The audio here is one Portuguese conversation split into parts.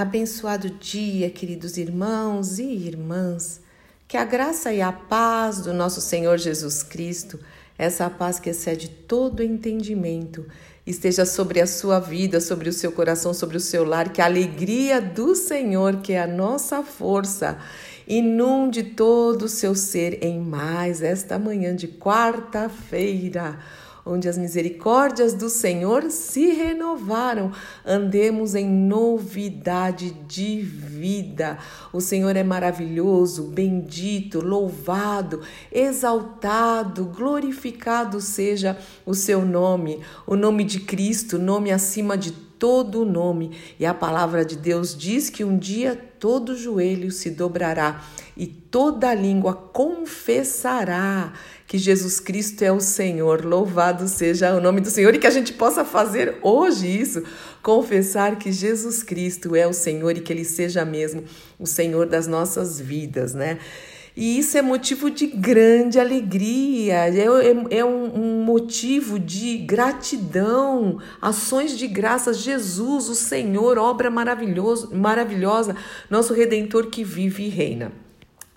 Abençoado dia, queridos irmãos e irmãs. Que a graça e a paz do nosso Senhor Jesus Cristo, essa paz que excede todo entendimento, esteja sobre a sua vida, sobre o seu coração, sobre o seu lar, que a alegria do Senhor, que é a nossa força, inunde todo o seu ser em mais esta manhã de quarta-feira onde as misericórdias do Senhor se renovaram. Andemos em novidade de vida. O Senhor é maravilhoso, bendito, louvado, exaltado, glorificado seja o seu nome, o nome de Cristo, nome acima de todo nome. E a palavra de Deus diz que um dia todo joelho se dobrará e toda língua confessará que Jesus Cristo é o Senhor. Louvado seja o nome do Senhor e que a gente possa fazer hoje isso, confessar que Jesus Cristo é o Senhor e que ele seja mesmo o Senhor das nossas vidas, né? E isso é motivo de grande alegria, é, é, é um, um, motivo de gratidão, ações de graças. Jesus, o Senhor, obra maravilhosa, nosso Redentor que vive e reina.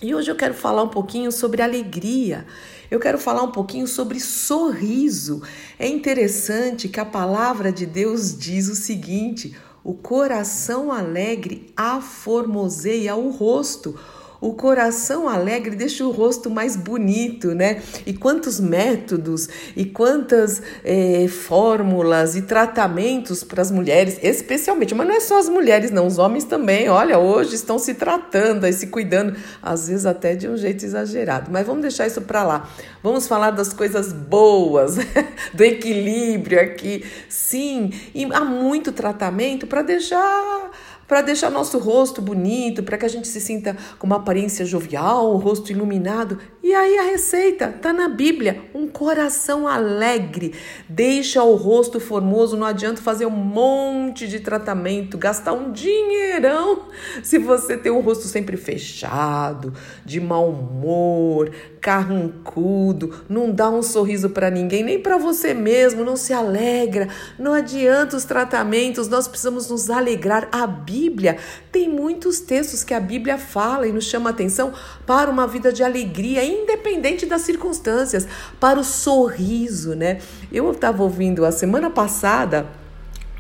E hoje eu quero falar um pouquinho sobre alegria. Eu quero falar um pouquinho sobre sorriso. É interessante que a palavra de Deus diz o seguinte: o coração alegre aformoseia o rosto o coração alegre deixa o rosto mais bonito, né? E quantos métodos e quantas é, fórmulas e tratamentos para as mulheres, especialmente, mas não é só as mulheres, não, os homens também, olha, hoje estão se tratando se cuidando, às vezes até de um jeito exagerado, mas vamos deixar isso para lá. Vamos falar das coisas boas, do equilíbrio aqui. Sim, e há muito tratamento para deixar para deixar nosso rosto bonito, para que a gente se sinta com uma aparência jovial, um rosto iluminado. E aí a receita está na Bíblia, um coração alegre. Deixa o rosto formoso, não adianta fazer um monte de tratamento, gastar um dinheirão se você tem o rosto sempre fechado, de mau humor, carrancudo, não dá um sorriso para ninguém, nem para você mesmo, não se alegra. Não adianta os tratamentos, nós precisamos nos alegrar. A Bíblia tem muitos textos que a Bíblia fala e nos chama atenção para uma vida de alegria, independente das circunstâncias, para o sorriso, né? Eu estava ouvindo a semana passada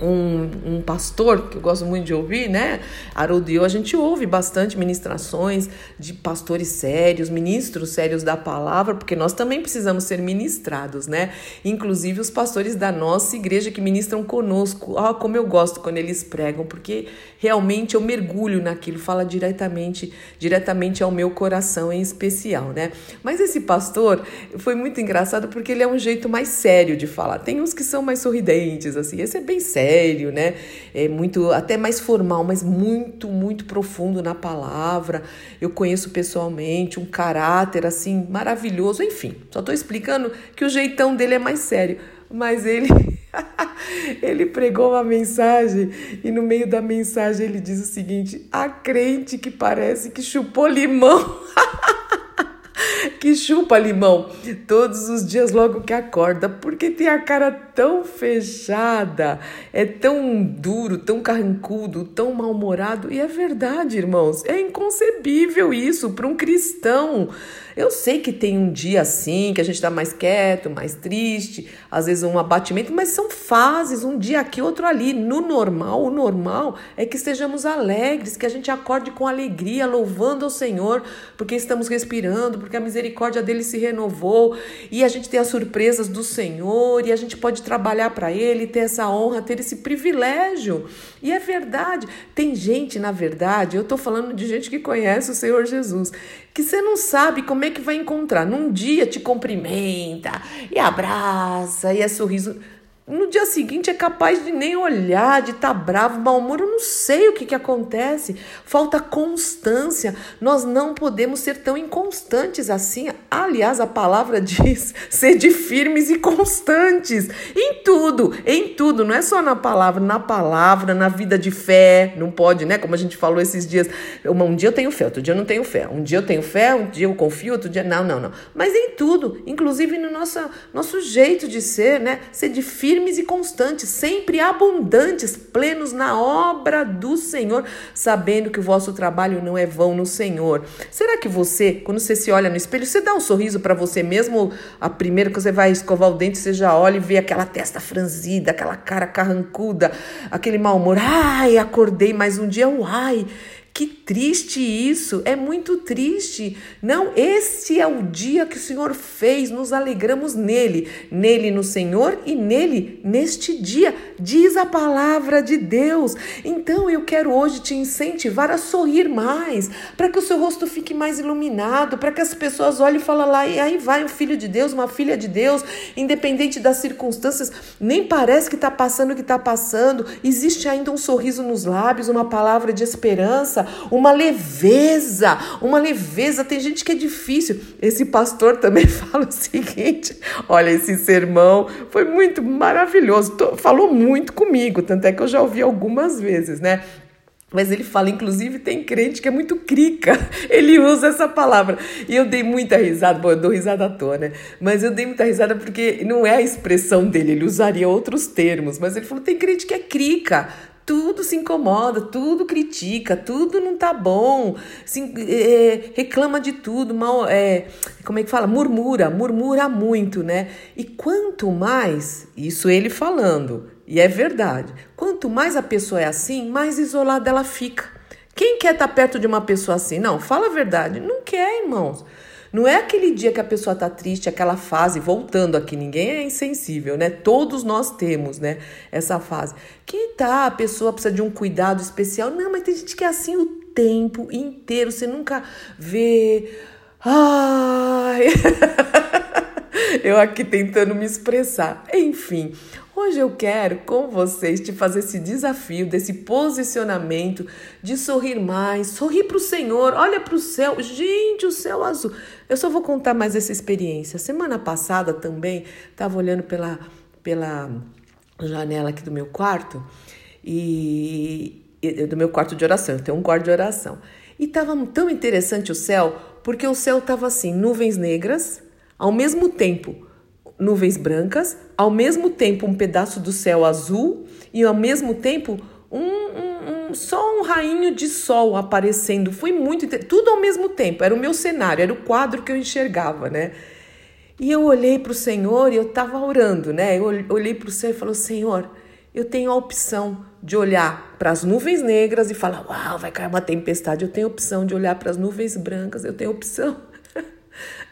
um, um, pastor, que eu gosto muito de ouvir, né? Haroldo a gente ouve bastante ministrações de pastores sérios, ministros sérios da palavra, porque nós também precisamos ser ministrados, né? Inclusive os pastores da nossa igreja que ministram conosco. Ah, como eu gosto quando eles pregam, porque realmente eu mergulho naquilo, fala diretamente, diretamente ao meu coração em especial, né? Mas esse pastor foi muito engraçado porque ele é um jeito mais sério de falar. Tem uns que são mais sorridentes, assim, esse é bem sério sério, né? É muito, até mais formal, mas muito, muito profundo na palavra. Eu conheço pessoalmente um caráter assim maravilhoso. Enfim, só estou explicando que o jeitão dele é mais sério, mas ele ele pregou uma mensagem e no meio da mensagem ele diz o seguinte: a crente que parece que chupou limão. que chupa limão todos os dias logo que acorda, porque tem a cara tão fechada, é tão duro, tão carrancudo, tão mal-humorado. E é verdade, irmãos, é inconcebível isso para um cristão. Eu sei que tem um dia assim, que a gente está mais quieto, mais triste, às vezes um abatimento, mas são fases, um dia aqui, outro ali. No normal, o normal é que estejamos alegres, que a gente acorde com alegria, louvando ao Senhor, porque estamos respirando, porque a misericórdia dele se renovou e a gente tem as surpresas do Senhor e a gente pode trabalhar para ele, ter essa honra, ter esse privilégio. E é verdade, tem gente, na verdade, eu estou falando de gente que conhece o Senhor Jesus, que você não sabe como é que vai encontrar. Num dia te cumprimenta e abraça e é sorriso. No dia seguinte é capaz de nem olhar, de estar tá bravo, mau humor, eu não sei o que, que acontece. Falta constância. Nós não podemos ser tão inconstantes assim. Aliás, a palavra diz ser de firmes e constantes. Em tudo, em tudo. Não é só na palavra, na palavra, na vida de fé. Não pode, né? Como a gente falou esses dias. Um dia eu tenho fé, outro dia eu não tenho fé. Um dia eu tenho fé, um dia eu confio, outro dia. Não, não, não. Mas em tudo, inclusive no nosso, nosso jeito de ser, né? Ser de firme firmes e constantes, sempre abundantes, plenos na obra do Senhor, sabendo que o vosso trabalho não é vão no Senhor. Será que você, quando você se olha no espelho, você dá um sorriso para você mesmo? A primeira que você vai escovar o dente, você já olha e vê aquela testa franzida, aquela cara carrancuda, aquele mau humor. Ai, acordei mais um dia, uai. Que triste isso, é muito triste. Não, esse é o dia que o Senhor fez, nos alegramos nele, nele no Senhor e nele neste dia, diz a palavra de Deus. Então eu quero hoje te incentivar a sorrir mais, para que o seu rosto fique mais iluminado, para que as pessoas olhem e falem lá, e aí vai um filho de Deus, uma filha de Deus, independente das circunstâncias, nem parece que está passando o que está passando, existe ainda um sorriso nos lábios, uma palavra de esperança uma leveza, uma leveza. Tem gente que é difícil. Esse pastor também fala o seguinte: olha, esse sermão foi muito maravilhoso, falou muito comigo, tanto é que eu já ouvi algumas vezes, né? Mas ele fala, inclusive, tem crente que é muito crica. Ele usa essa palavra. E eu dei muita risada. Bom, eu dou risada à toa, né? Mas eu dei muita risada porque não é a expressão dele. Ele usaria outros termos. Mas ele falou, tem crente que é crica tudo se incomoda, tudo critica, tudo não tá bom, se, é, reclama de tudo, mal, é, como é que fala? Murmura, murmura muito, né? E quanto mais, isso ele falando, e é verdade, quanto mais a pessoa é assim, mais isolada ela fica. Quem quer estar tá perto de uma pessoa assim? Não, fala a verdade, não quer, irmãos. Não é aquele dia que a pessoa tá triste, aquela fase, voltando aqui, ninguém é insensível, né? Todos nós temos, né, essa fase. Que tá, a pessoa precisa de um cuidado especial. Não, mas tem gente que é assim o tempo inteiro, você nunca vê. Ai. Eu aqui tentando me expressar. Enfim, Hoje eu quero com vocês te fazer esse desafio desse posicionamento de sorrir mais, sorrir para o Senhor, olha para o céu, gente, o céu azul. Eu só vou contar mais essa experiência. Semana passada também estava olhando pela, pela janela aqui do meu quarto e, e do meu quarto de oração. Eu tenho um quarto de oração e estava tão interessante o céu porque o céu estava assim, nuvens negras, ao mesmo tempo nuvens brancas, ao mesmo tempo um pedaço do céu azul e ao mesmo tempo um, um, um só um rainho de sol aparecendo. Foi muito tudo ao mesmo tempo. Era o meu cenário, era o quadro que eu enxergava, né? E eu olhei para o Senhor e eu estava orando, né? Eu olhei para o céu e falei: Senhor, eu tenho a opção de olhar para as nuvens negras e falar: Uau, vai cair uma tempestade. Eu tenho a opção de olhar para as nuvens brancas. Eu tenho a opção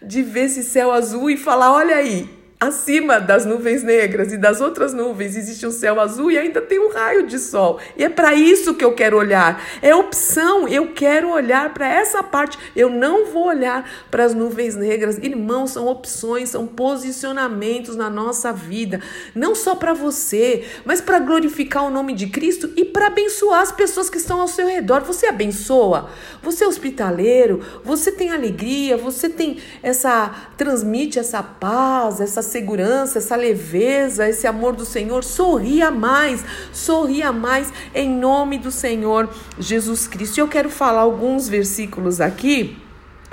de ver esse céu azul e falar: Olha aí, acima das nuvens negras e das outras nuvens existe um céu azul e ainda tem um raio de sol. E é para isso que eu quero olhar. É opção, eu quero olhar para essa parte. Eu não vou olhar para as nuvens negras. Irmãos, são opções, são posicionamentos na nossa vida, não só para você, mas para glorificar o nome de Cristo e para abençoar as pessoas que estão ao seu redor. Você abençoa? Você é hospitaleiro? Você tem alegria? Você tem essa transmite essa paz, essa segurança, essa leveza, esse amor do Senhor, sorria mais, sorria mais em nome do Senhor Jesus Cristo. Eu quero falar alguns versículos aqui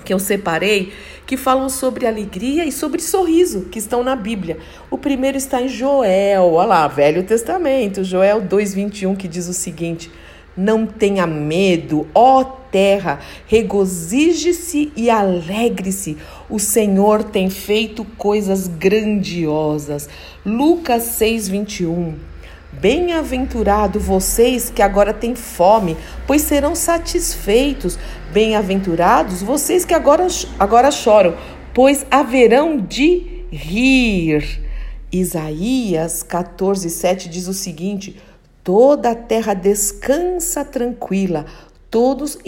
que eu separei que falam sobre alegria e sobre sorriso, que estão na Bíblia. O primeiro está em Joel, olha lá, Velho Testamento, Joel 2:21, que diz o seguinte: Não tenha medo, ó terra, regozije-se e alegre-se. O Senhor tem feito coisas grandiosas. Lucas 6, 21. Bem-aventurado vocês que agora têm fome, pois serão satisfeitos. Bem-aventurados vocês que agora, agora choram, pois haverão de rir. Isaías 14, 7 diz o seguinte: Toda a terra descansa tranquila, todos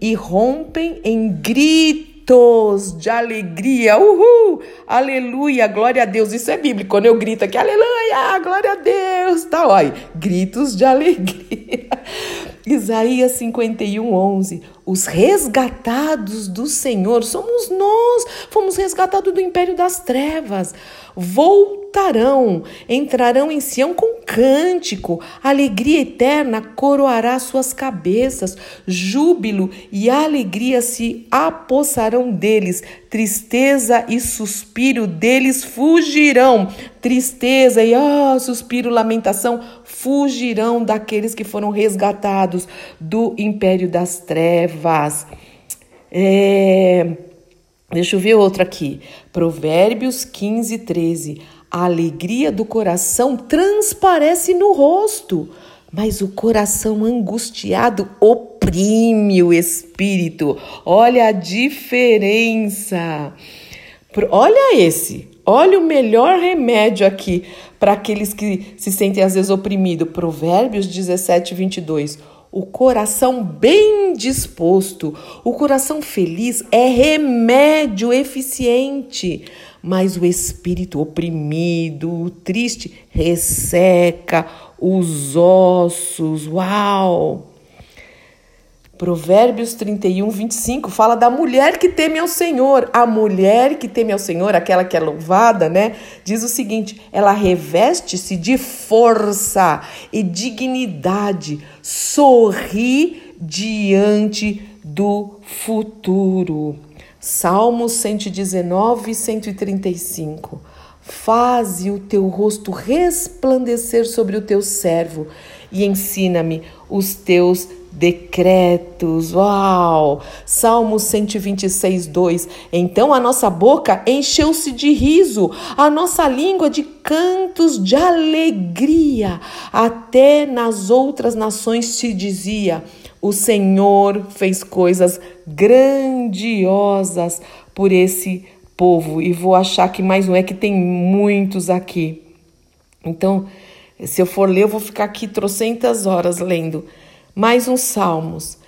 irrompem em gritos de alegria. Uhul! Aleluia! Glória a Deus. Isso é bíblico. Quando eu grito aqui, aleluia! Glória a Deus! Tá, olha, gritos de alegria. Isaías 51, 11. Os resgatados do Senhor somos nós. Fomos resgatados do império das trevas. Voltamos voltarão, entrarão em Sião com cântico, alegria eterna coroará suas cabeças, júbilo e alegria se apossarão deles, tristeza e suspiro deles fugirão, tristeza e oh, suspiro, lamentação fugirão daqueles que foram resgatados do império das trevas. É Deixa eu ver outro aqui. Provérbios 15, 13. A alegria do coração transparece no rosto, mas o coração angustiado oprime o espírito. Olha a diferença. Olha esse. Olha o melhor remédio aqui para aqueles que se sentem às vezes oprimidos. Provérbios 17, 22 o coração bem disposto, o coração feliz é remédio eficiente, mas o espírito oprimido, triste, resseca os ossos. Uau! Provérbios 31, 25 fala da mulher que teme ao Senhor. A mulher que teme ao Senhor, aquela que é louvada, né? Diz o seguinte: ela reveste-se de força e dignidade, sorri diante do futuro. Salmos 119, 135. Faze o teu rosto resplandecer sobre o teu servo e ensina-me os teus decretos. Uau! Salmo 126, 2. Então a nossa boca encheu-se de riso, a nossa língua de cantos de alegria. Até nas outras nações se dizia: o Senhor fez coisas grandiosas por esse povo. E vou achar que mais um é que tem muitos aqui. Então, se eu for ler, eu vou ficar aqui trocentas horas lendo. Mais uns salmos.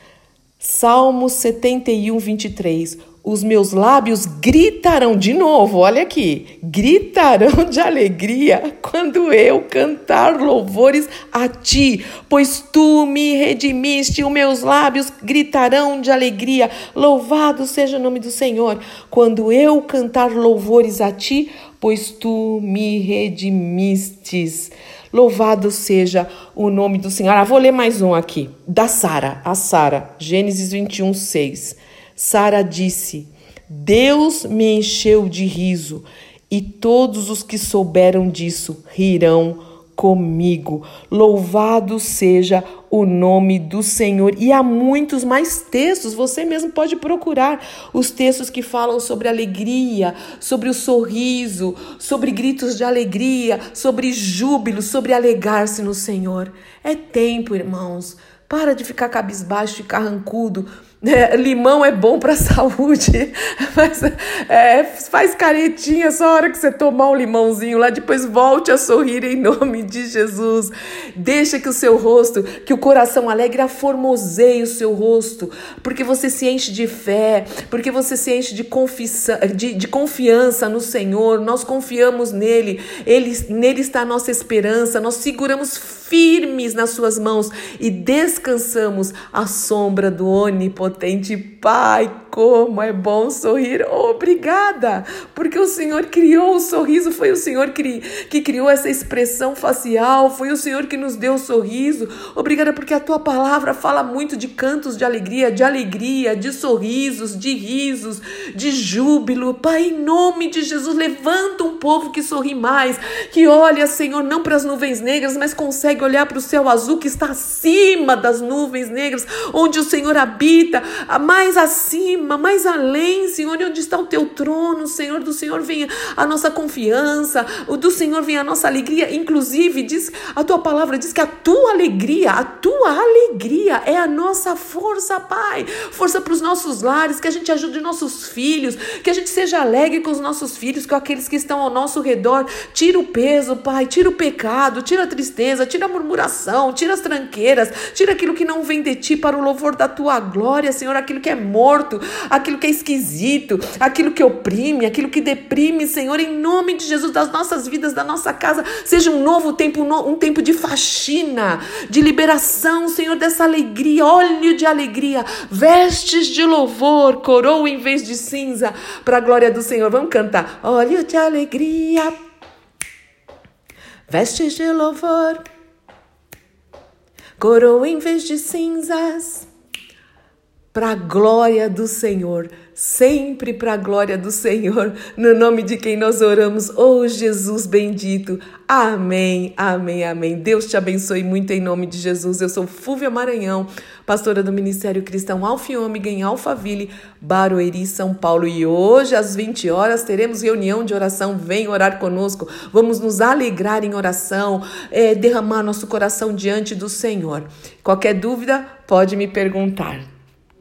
Salmo 71, 23. Os meus lábios gritarão de novo, olha aqui, gritarão de alegria quando eu cantar louvores a ti, pois tu me redimiste, os meus lábios gritarão de alegria. Louvado seja o nome do Senhor, quando eu cantar louvores a ti, pois tu me redimistes. Louvado seja o nome do Senhor. Ah, vou ler mais um aqui, da Sara, a Sara, Gênesis 21, 6. Sara disse: Deus me encheu de riso, e todos os que souberam disso rirão comigo. Louvado seja o nome do Senhor. E há muitos mais textos, você mesmo pode procurar os textos que falam sobre alegria, sobre o sorriso, sobre gritos de alegria, sobre júbilo, sobre alegar-se no Senhor. É tempo, irmãos. Para de ficar cabisbaixo e carrancudo é, limão é bom para a saúde, mas é, faz caretinha só a hora que você tomar um limãozinho lá, depois volte a sorrir em nome de Jesus. Deixa que o seu rosto, que o coração alegre aformoseie o seu rosto, porque você se enche de fé, porque você se enche de, de, de confiança no Senhor. Nós confiamos nele, ele, nele está a nossa esperança, nós seguramos firmes nas suas mãos e descansamos à sombra do onipotente Pai. Como é bom sorrir. Obrigada, porque o Senhor criou o sorriso, foi o Senhor que, que criou essa expressão facial, foi o Senhor que nos deu o sorriso. Obrigada, porque a tua palavra fala muito de cantos de alegria, de alegria, de sorrisos, de risos, de júbilo. Pai, em nome de Jesus, levanta um povo que sorri mais, que olha, Senhor, não para as nuvens negras, mas consegue olhar para o céu azul que está acima das nuvens negras, onde o Senhor habita, mais acima acima, mais além, Senhor, onde está o teu trono, Senhor, do Senhor vem a nossa confiança, do Senhor vem a nossa alegria, inclusive diz, a tua palavra diz que a tua alegria, a tua alegria é a nossa força, Pai, força para os nossos lares, que a gente ajude nossos filhos, que a gente seja alegre com os nossos filhos, com aqueles que estão ao nosso redor, tira o peso, Pai, tira o pecado, tira a tristeza, tira a murmuração, tira as tranqueiras, tira aquilo que não vem de ti para o louvor da tua glória, Senhor, aquilo que é morto, aquilo que é esquisito, aquilo que oprime, aquilo que deprime, Senhor, em nome de Jesus, das nossas vidas, da nossa casa, seja um novo tempo, um tempo de faxina, de liberação, Senhor, dessa alegria, óleo de alegria, vestes de louvor, coroa em vez de cinza, para a glória do Senhor. Vamos cantar, óleo de alegria. Vestes de louvor, coroa em vez de cinzas, para a glória do Senhor sempre para a glória do Senhor, no nome de quem nós oramos, oh Jesus bendito. Amém, amém, amém. Deus te abençoe muito em nome de Jesus. Eu sou Fúvia Maranhão, pastora do Ministério Cristão Alfa e Ômega em Alphaville, Barueri, São Paulo. E hoje, às 20 horas, teremos reunião de oração. Vem orar conosco. Vamos nos alegrar em oração, é, derramar nosso coração diante do Senhor. Qualquer dúvida, pode me perguntar.